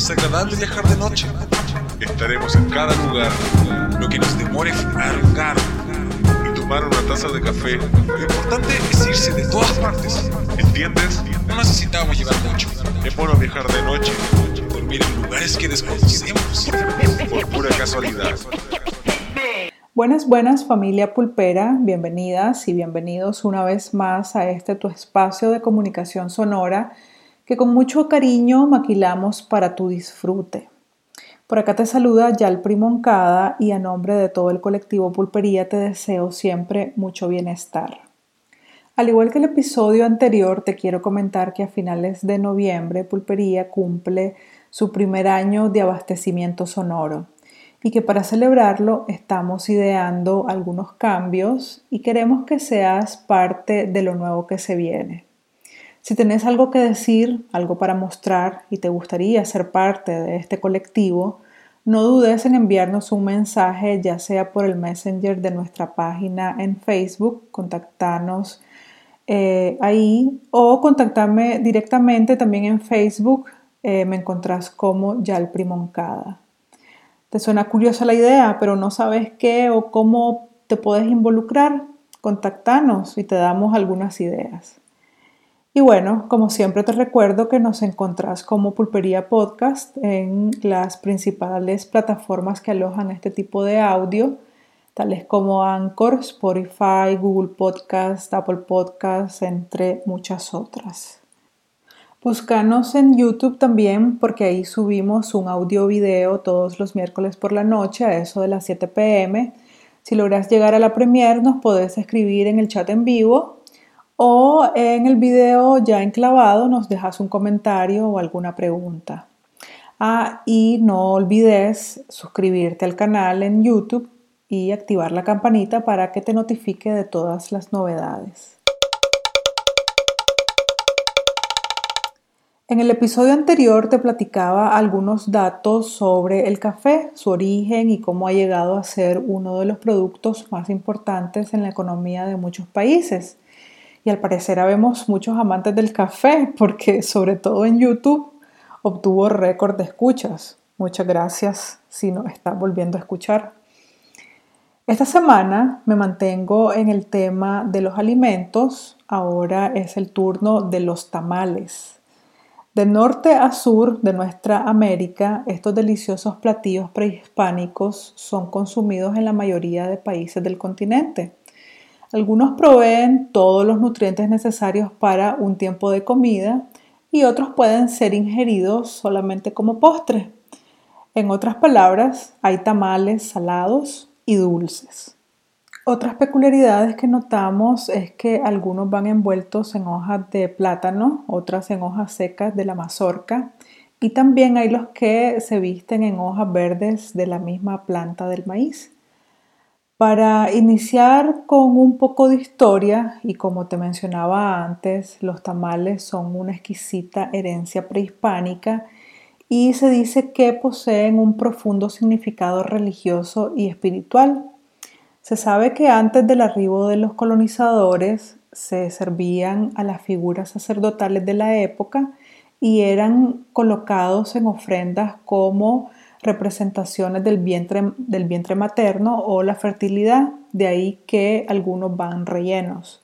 Es agradable viajar de noche. Estaremos en cada lugar, lo que nos demore un carro y tomar una taza de café. Lo importante es irse de todas partes. ¿Entiendes? No necesitamos llevar mucho. Es bueno viajar de noche, dormir en lugares que desconocemos, por pura casualidad. Buenas, buenas familia pulpera, bienvenidas y bienvenidos una vez más a este tu espacio de comunicación sonora que con mucho cariño maquilamos para tu disfrute. Por acá te saluda Yal Primoncada y a nombre de todo el colectivo Pulpería te deseo siempre mucho bienestar. Al igual que el episodio anterior, te quiero comentar que a finales de noviembre Pulpería cumple su primer año de abastecimiento sonoro y que para celebrarlo estamos ideando algunos cambios y queremos que seas parte de lo nuevo que se viene. Si tenés algo que decir, algo para mostrar y te gustaría ser parte de este colectivo, no dudes en enviarnos un mensaje ya sea por el messenger de nuestra página en Facebook, contactarnos eh, ahí o contactarme directamente también en Facebook, eh, me encontrás como Yal Primoncada. Te suena curiosa la idea, pero no sabes qué o cómo te puedes involucrar. Contactanos y te damos algunas ideas. Y bueno, como siempre te recuerdo que nos encontrás como Pulpería Podcast en las principales plataformas que alojan este tipo de audio, tales como Anchor, Spotify, Google Podcast, Apple Podcast, entre muchas otras. Búscanos en YouTube también porque ahí subimos un audio video todos los miércoles por la noche a eso de las 7 pm. Si logras llegar a la premier nos podés escribir en el chat en vivo o en el video ya enclavado nos dejas un comentario o alguna pregunta. Ah, y no olvides suscribirte al canal en YouTube y activar la campanita para que te notifique de todas las novedades. En el episodio anterior te platicaba algunos datos sobre el café, su origen y cómo ha llegado a ser uno de los productos más importantes en la economía de muchos países. Y al parecer habemos muchos amantes del café porque sobre todo en YouTube obtuvo récord de escuchas. Muchas gracias si nos está volviendo a escuchar. Esta semana me mantengo en el tema de los alimentos. Ahora es el turno de los tamales. De norte a sur de nuestra América, estos deliciosos platillos prehispánicos son consumidos en la mayoría de países del continente. Algunos proveen todos los nutrientes necesarios para un tiempo de comida y otros pueden ser ingeridos solamente como postre. En otras palabras, hay tamales salados y dulces. Otras peculiaridades que notamos es que algunos van envueltos en hojas de plátano, otras en hojas secas de la mazorca y también hay los que se visten en hojas verdes de la misma planta del maíz. Para iniciar con un poco de historia, y como te mencionaba antes, los tamales son una exquisita herencia prehispánica y se dice que poseen un profundo significado religioso y espiritual. Se sabe que antes del arribo de los colonizadores se servían a las figuras sacerdotales de la época y eran colocados en ofrendas como representaciones del vientre, del vientre materno o la fertilidad, de ahí que algunos van rellenos.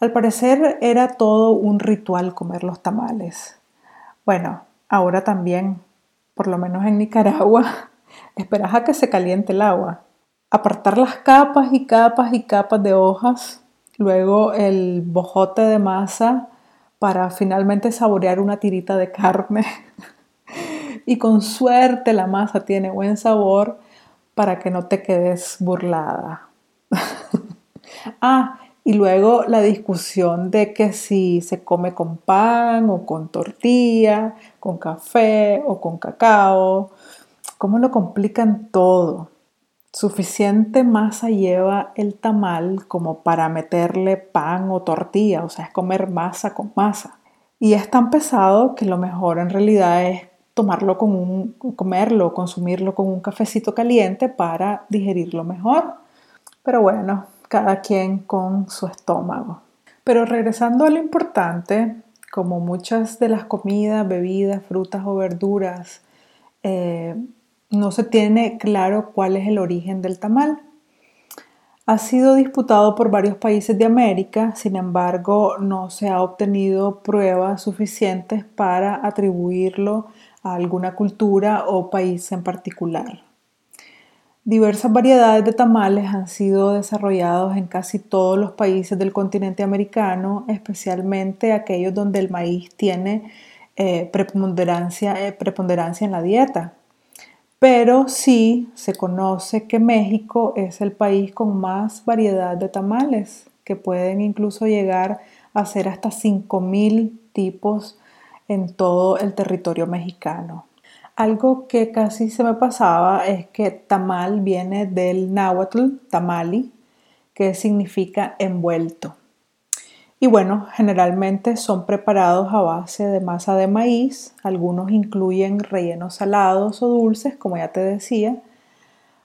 Al parecer era todo un ritual comer los tamales. Bueno, ahora también, por lo menos en Nicaragua, esperas a que se caliente el agua apartar las capas y capas y capas de hojas, luego el bojote de masa para finalmente saborear una tirita de carne. y con suerte la masa tiene buen sabor para que no te quedes burlada. ah, y luego la discusión de que si se come con pan o con tortilla, con café o con cacao, cómo lo complican todo. Suficiente masa lleva el tamal como para meterle pan o tortilla, o sea, es comer masa con masa. Y es tan pesado que lo mejor en realidad es tomarlo con un, comerlo, consumirlo con un cafecito caliente para digerirlo mejor. Pero bueno, cada quien con su estómago. Pero regresando a lo importante, como muchas de las comidas, bebidas, frutas o verduras, eh, no se tiene claro cuál es el origen del tamal. Ha sido disputado por varios países de América, sin embargo no se ha obtenido pruebas suficientes para atribuirlo alguna cultura o país en particular. Diversas variedades de tamales han sido desarrollados en casi todos los países del continente americano, especialmente aquellos donde el maíz tiene eh, preponderancia, eh, preponderancia en la dieta pero sí se conoce que México es el país con más variedad de tamales, que pueden incluso llegar a ser hasta 5.000 tipos en todo el territorio mexicano. Algo que casi se me pasaba es que tamal viene del náhuatl tamali, que significa envuelto. Y bueno, generalmente son preparados a base de masa de maíz, algunos incluyen rellenos salados o dulces, como ya te decía,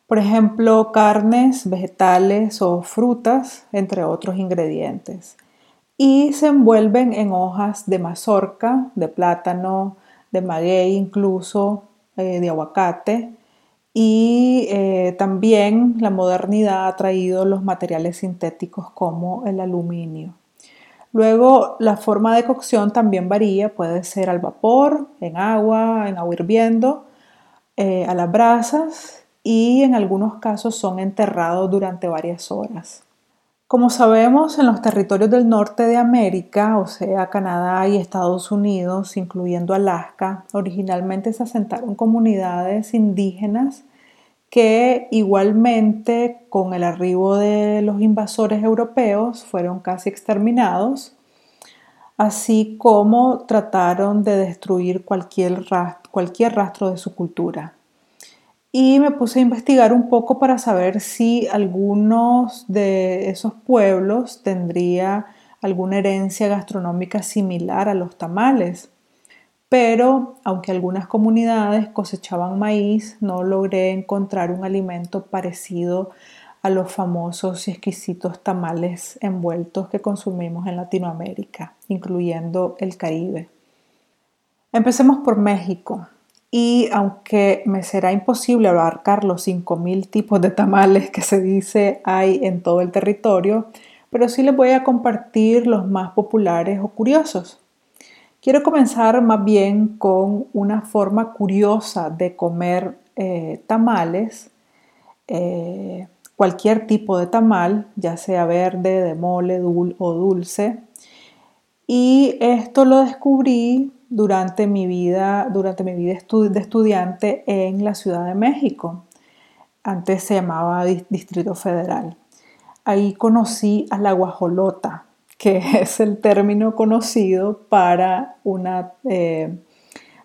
por ejemplo, carnes, vegetales o frutas, entre otros ingredientes. Y se envuelven en hojas de mazorca, de plátano, de maguey incluso, eh, de aguacate. Y eh, también la modernidad ha traído los materiales sintéticos como el aluminio. Luego la forma de cocción también varía, puede ser al vapor, en agua, en agua hirviendo, eh, a las brasas y en algunos casos son enterrados durante varias horas. Como sabemos, en los territorios del norte de América, o sea, Canadá y Estados Unidos, incluyendo Alaska, originalmente se asentaron comunidades indígenas que igualmente con el arribo de los invasores europeos fueron casi exterminados, así como trataron de destruir cualquier rastro, cualquier rastro de su cultura. Y me puse a investigar un poco para saber si algunos de esos pueblos tendría alguna herencia gastronómica similar a los tamales pero aunque algunas comunidades cosechaban maíz, no logré encontrar un alimento parecido a los famosos y exquisitos tamales envueltos que consumimos en Latinoamérica, incluyendo el Caribe. Empecemos por México. Y aunque me será imposible abarcar los 5.000 tipos de tamales que se dice hay en todo el territorio, pero sí les voy a compartir los más populares o curiosos. Quiero comenzar más bien con una forma curiosa de comer eh, tamales, eh, cualquier tipo de tamal, ya sea verde, de mole o dulce. Y esto lo descubrí durante mi vida, durante mi vida de estudiante en la Ciudad de México. Antes se llamaba Distrito Federal. Ahí conocí a la guajolota, que es el término conocido para una, eh,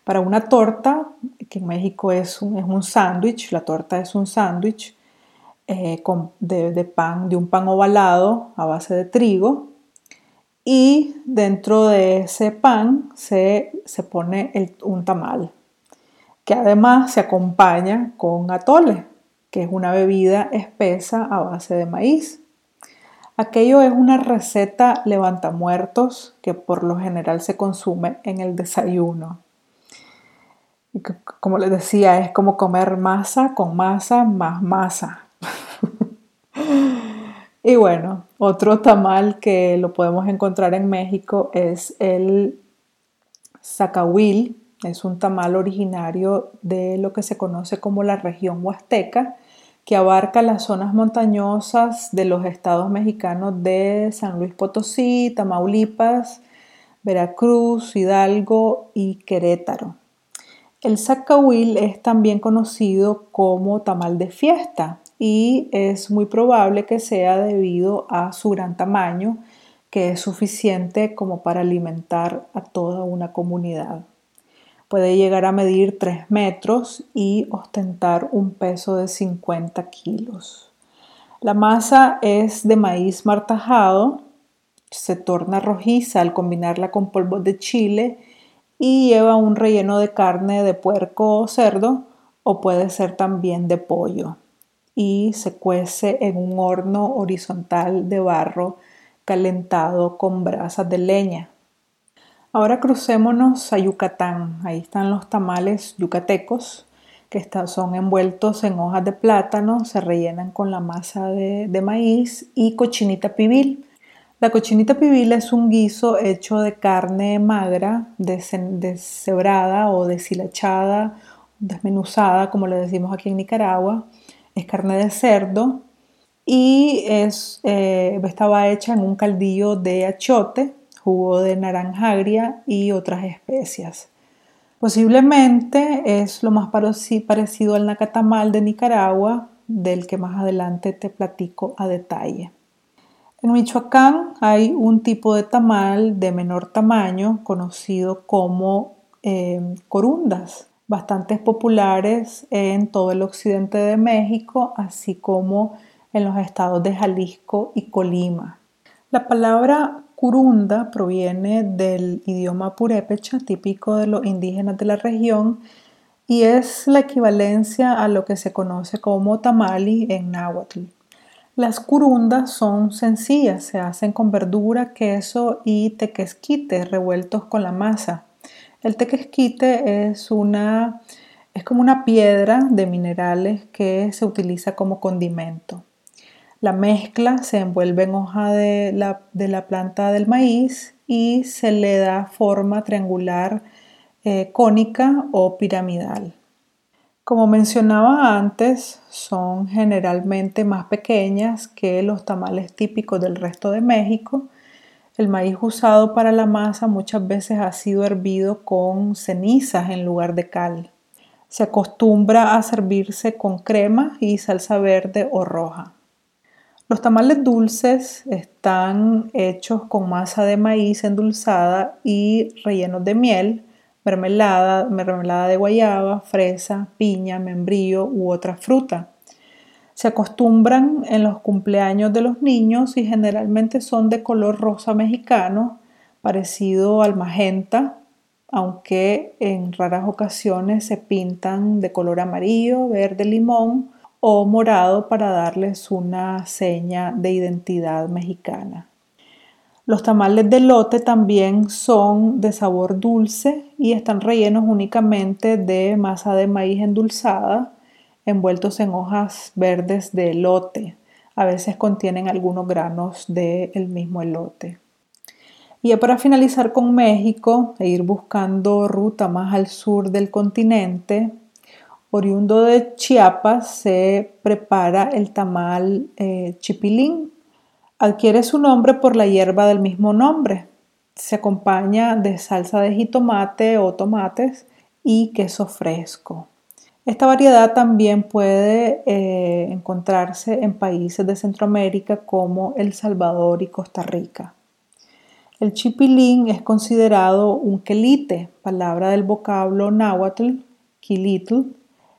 para una torta, que en México es un, es un sándwich, la torta es un sándwich eh, de, pan, de un pan ovalado a base de trigo, y dentro de ese pan se, pone un tamal, que además se acompaña con atole, que es una bebida espesa a base de maíz. Aquello es una receta levantamuertos que por lo general se consume en el desayuno. Como les decía, es como comer masa con masa más masa. y bueno, otro tamal que lo podemos encontrar en México es el zacahuil. Es un tamal originario de lo que se conoce como la región huasteca que abarca las zonas montañosas de los estados mexicanos de San Luis Potosí, Tamaulipas, Veracruz, Hidalgo y Querétaro. El zacahuil es también conocido como tamal de fiesta y es muy probable que sea debido a su gran tamaño, que es suficiente como para alimentar a toda una comunidad. Puede llegar a medir 3 metros y ostentar un peso de 50 kilos. La masa es de maíz martajado, se torna rojiza al combinarla con polvo de chile y lleva un relleno de carne de puerco o cerdo o puede ser también de pollo y se cuece en un horno horizontal de barro calentado con brasas de leña. Ahora crucémonos a Yucatán. Ahí están los tamales yucatecos, que son envueltos en hojas de plátano, se rellenan con la masa de, maíz y cochinita pibil. La cochinita pibil es un guiso hecho de carne magra, deshebrada o deshilachada, desmenuzada, como le decimos aquí en Nicaragua. Es carne de cerdo y es, eh, estaba hecha en un caldillo de achote jugo de naranja agria y otras especias. Posiblemente es lo más parecido al nacatamal de Nicaragua, del que más adelante te platico a detalle. En Michoacán hay un tipo de tamal de menor tamaño conocido como eh, corundas, bastante populares en todo el occidente de México, así como en los estados de Jalisco y Colima. La palabra Curunda proviene del idioma purépecha típico de los indígenas de la región y es la equivalencia a lo que se conoce como tamali en náhuatl. Las curundas son sencillas, se hacen con verdura, queso y tequesquite revueltos con la masa. El tequesquite es una es como una piedra de minerales que se utiliza como condimento. La mezcla se envuelve en hoja de la, planta del maíz y se le da forma triangular, eh, cónica o piramidal. Como mencionaba antes, son generalmente más pequeñas que los tamales típicos del resto de México. El maíz usado para la masa muchas veces ha sido hervido con cenizas en lugar de cal. Se acostumbra a servirse con crema y salsa verde o roja. Los tamales dulces están hechos con masa de maíz endulzada y rellenos de miel, mermelada, mermelada de guayaba, fresa, piña, membrillo u otra fruta. Se acostumbran en los cumpleaños de los niños y generalmente son de color rosa mexicano, parecido al magenta, aunque en raras ocasiones se pintan de color amarillo, verde, limón o morado para darles una seña de identidad mexicana. Los tamales de lote también son de sabor dulce y están rellenos únicamente de masa de maíz endulzada, envueltos en hojas verdes de elote. A veces contienen algunos granos del mismo elote. Y para finalizar con México e ir buscando ruta más al sur del continente, oriundo de Chiapas, se prepara el tamal eh, chipilín. Adquiere su nombre por la hierba del mismo nombre. Se acompaña de salsa de jitomate o tomates y queso fresco. Esta variedad también puede eh, encontrarse en países de Centroamérica como El Salvador y Costa Rica. El chipilín es considerado un quelite, palabra del vocablo náhuatl, quilitl,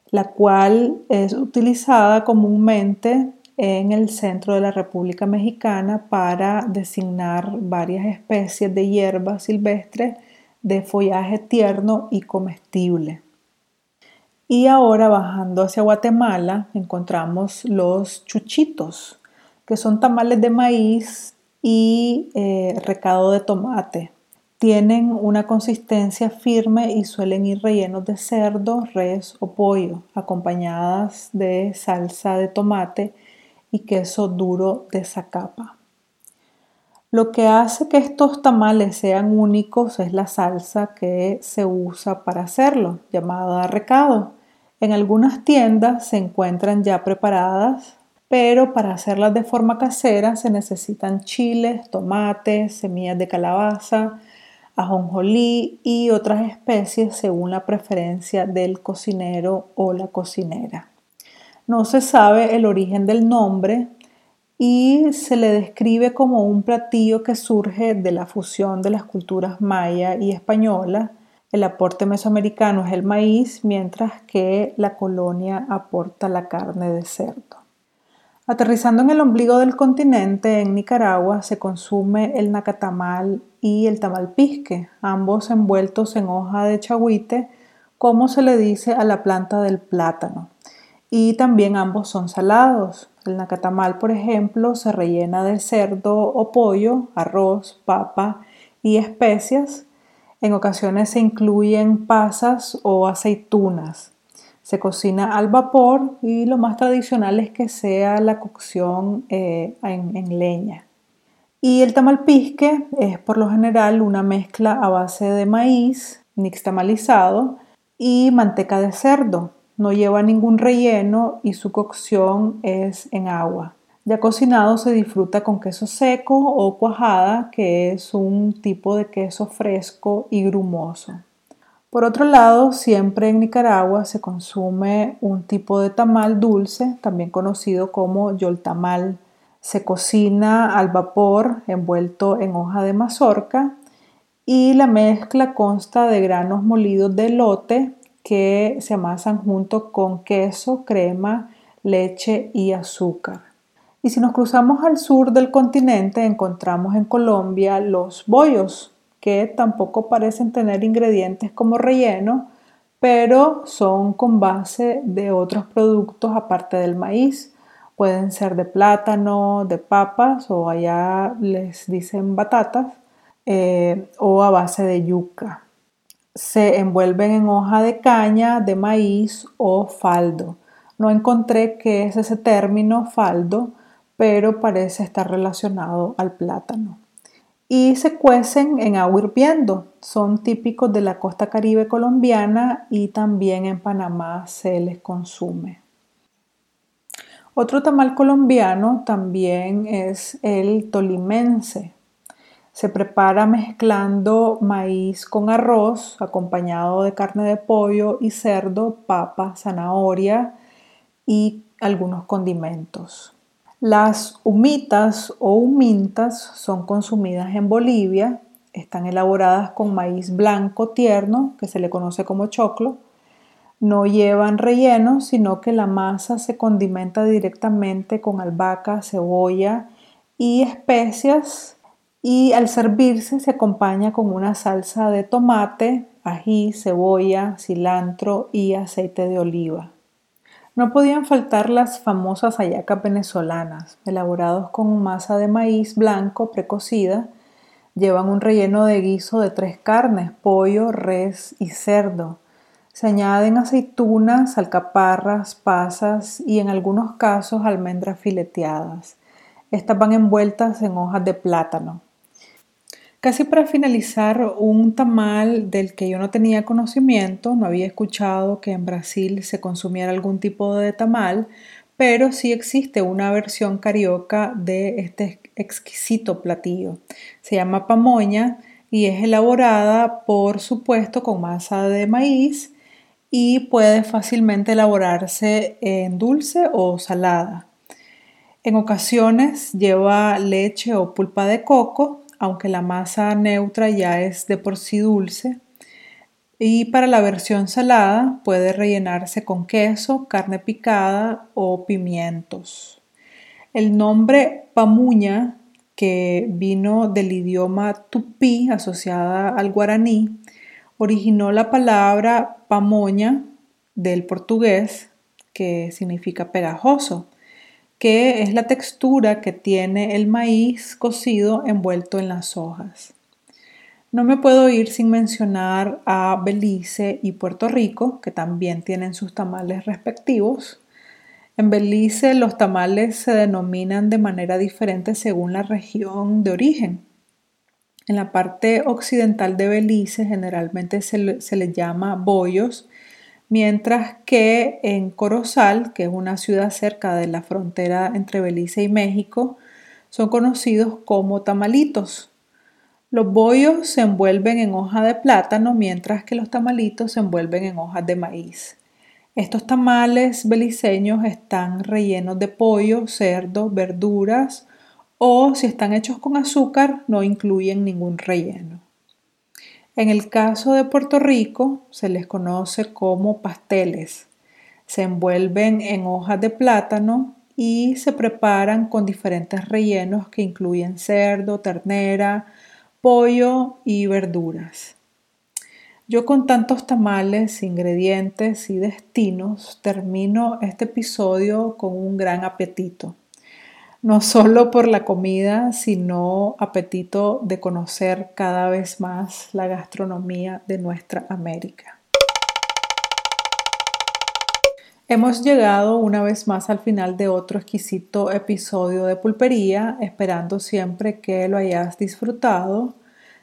la cual es utilizada comúnmente en el centro de la República Mexicana para designar varias especies de hierbas silvestres de follaje tierno y comestible. Y ahora bajando hacia Guatemala encontramos los chuchitos, que son tamales de maíz y eh, recado de tomate. Tienen una consistencia firme y suelen ir rellenos de cerdo, res o pollo, acompañadas de salsa de tomate y queso duro de zacapa. Lo que hace que estos tamales sean únicos es la salsa que se usa para hacerlo, llamada recado. En algunas tiendas se encuentran ya preparadas, pero para hacerlas de forma casera se necesitan chiles, tomates, semillas de calabaza, ajonjolí y otras especies según la preferencia del cocinero o la cocinera. No se sabe el origen del nombre y se le describe como un platillo que surge de la fusión de las culturas maya y española. El aporte mesoamericano es el maíz, mientras que la colonia aporta la carne de cerdo. Aterrizando en el ombligo del continente, en Nicaragua, se consume el nacatamal y el tamalpisque, ambos envueltos en hoja de chagüite, como se le dice a la planta del plátano. Y también ambos son salados. El nacatamal, por ejemplo, se rellena de cerdo o pollo, arroz, papa y especias. En ocasiones se incluyen pasas o aceitunas. Se cocina al vapor y lo más tradicional es que sea la cocción eh, en, leña. Y el tamalpisque es por lo general una mezcla a base de maíz nixtamalizado y manteca de cerdo. No lleva ningún relleno y su cocción es en agua. Ya cocinado se disfruta con queso seco o cuajada, que es un tipo de queso fresco y grumoso. Por otro lado, siempre en Nicaragua se consume un tipo de tamal dulce, también conocido como yoltamal. Se cocina al vapor envuelto en hoja de mazorca y la mezcla consta de granos molidos de lote que se amasan junto con queso, crema, leche y azúcar. Y si nos cruzamos al sur del continente, encontramos en Colombia los bollos, que tampoco parecen tener ingredientes como relleno, pero son con base de otros productos aparte del maíz. Pueden ser de plátano, de papas o allá les dicen batatas eh, o a base de yuca. Se envuelven en hoja de caña, de maíz o faldo. No encontré qué es ese término faldo, pero parece estar relacionado al plátano. Y se cuecen en agua hirviendo. Son típicos de la costa caribe colombiana y también en Panamá se les consume. Otro tamal colombiano también es el tolimense. Se prepara mezclando maíz con arroz, acompañado de carne de pollo y cerdo, papa, zanahoria y algunos condimentos. Las humitas o humintas son consumidas en Bolivia, están elaboradas con maíz blanco tierno, que se le conoce como choclo. No llevan relleno, sino que la masa se condimenta directamente con albahaca, cebolla y especias y al servirse se acompaña con una salsa de tomate, ají, cebolla, cilantro y aceite de oliva. No podían faltar las famosas hallacas venezolanas, elaborados con masa de maíz blanco precocida. Llevan un relleno de guiso de tres carnes, pollo, res y cerdo. Se añaden aceitunas, alcaparras, pasas y en algunos casos almendras fileteadas. Estas van envueltas en hojas de plátano. Casi para finalizar, un tamal del que yo no tenía conocimiento, no había escuchado que en Brasil se consumiera algún tipo de tamal, pero sí existe una versión carioca de este exquisito platillo. Se llama pamoña y es elaborada, por supuesto, con masa de maíz y puede fácilmente elaborarse en dulce o salada. En ocasiones lleva leche o pulpa de coco aunque la masa neutra ya es de por sí dulce. Y para la versión salada puede rellenarse con queso, carne picada o pimientos. El nombre pamuña, que vino del idioma tupí asociada al guaraní, originó la palabra pamoña del portugués, que significa pegajoso que es la textura que tiene el maíz cocido envuelto en las hojas. No me puedo ir sin mencionar a Belice y Puerto Rico, que también tienen sus tamales respectivos. En Belice los tamales se denominan de manera diferente según la región de origen. En la parte occidental de Belice generalmente se, le, se llama bollos mientras que en Corozal, que es una ciudad cerca de la frontera entre Belice y México, son conocidos como tamalitos. Los bollos se envuelven en hoja de plátano, mientras que los tamalitos se envuelven en hojas de maíz. Estos tamales beliceños están rellenos de pollo, cerdo, verduras o si están hechos con azúcar no incluyen ningún relleno. En el caso de Puerto Rico se les conoce como pasteles. Se envuelven en hojas de plátano y se preparan con diferentes rellenos que incluyen cerdo, ternera, pollo y verduras. Yo con tantos tamales, ingredientes y destinos termino este episodio con un gran apetito. No solo por la comida, sino apetito de conocer cada vez más la gastronomía de nuestra América. Hemos llegado una vez más al final de otro exquisito episodio de Pulpería, esperando siempre que lo hayas disfrutado.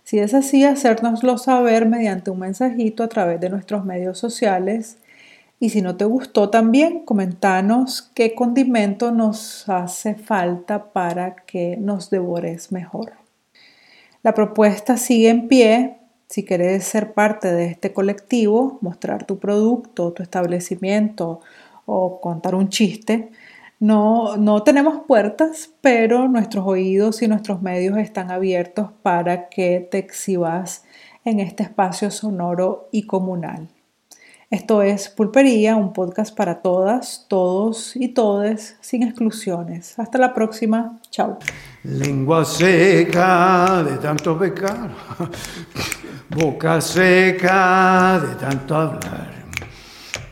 Si es así, hacérnoslo saber mediante un mensajito a través de nuestros medios sociales y si no te gustó también, comentanos qué condimento nos hace falta para que nos devores mejor. La propuesta sigue en pie. Si quieres ser parte de este colectivo, mostrar tu producto, tu establecimiento o contar un chiste, no, no tenemos puertas, pero nuestros oídos y nuestros medios están abiertos para que te exhibas en este espacio sonoro y comunal. Esto es Pulpería, un podcast para todas, todos y todes, sin exclusiones. Hasta la próxima. Chao. Lengua seca de tanto pecar, boca seca de tanto hablar.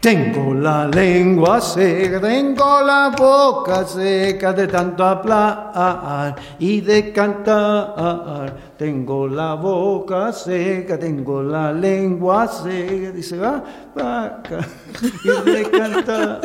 Tengo la lengua seca, tengo la boca seca de tanto hablar y de cantar. Tengo la boca seca, tengo la lengua seca, dice va, vaca, y de cantar.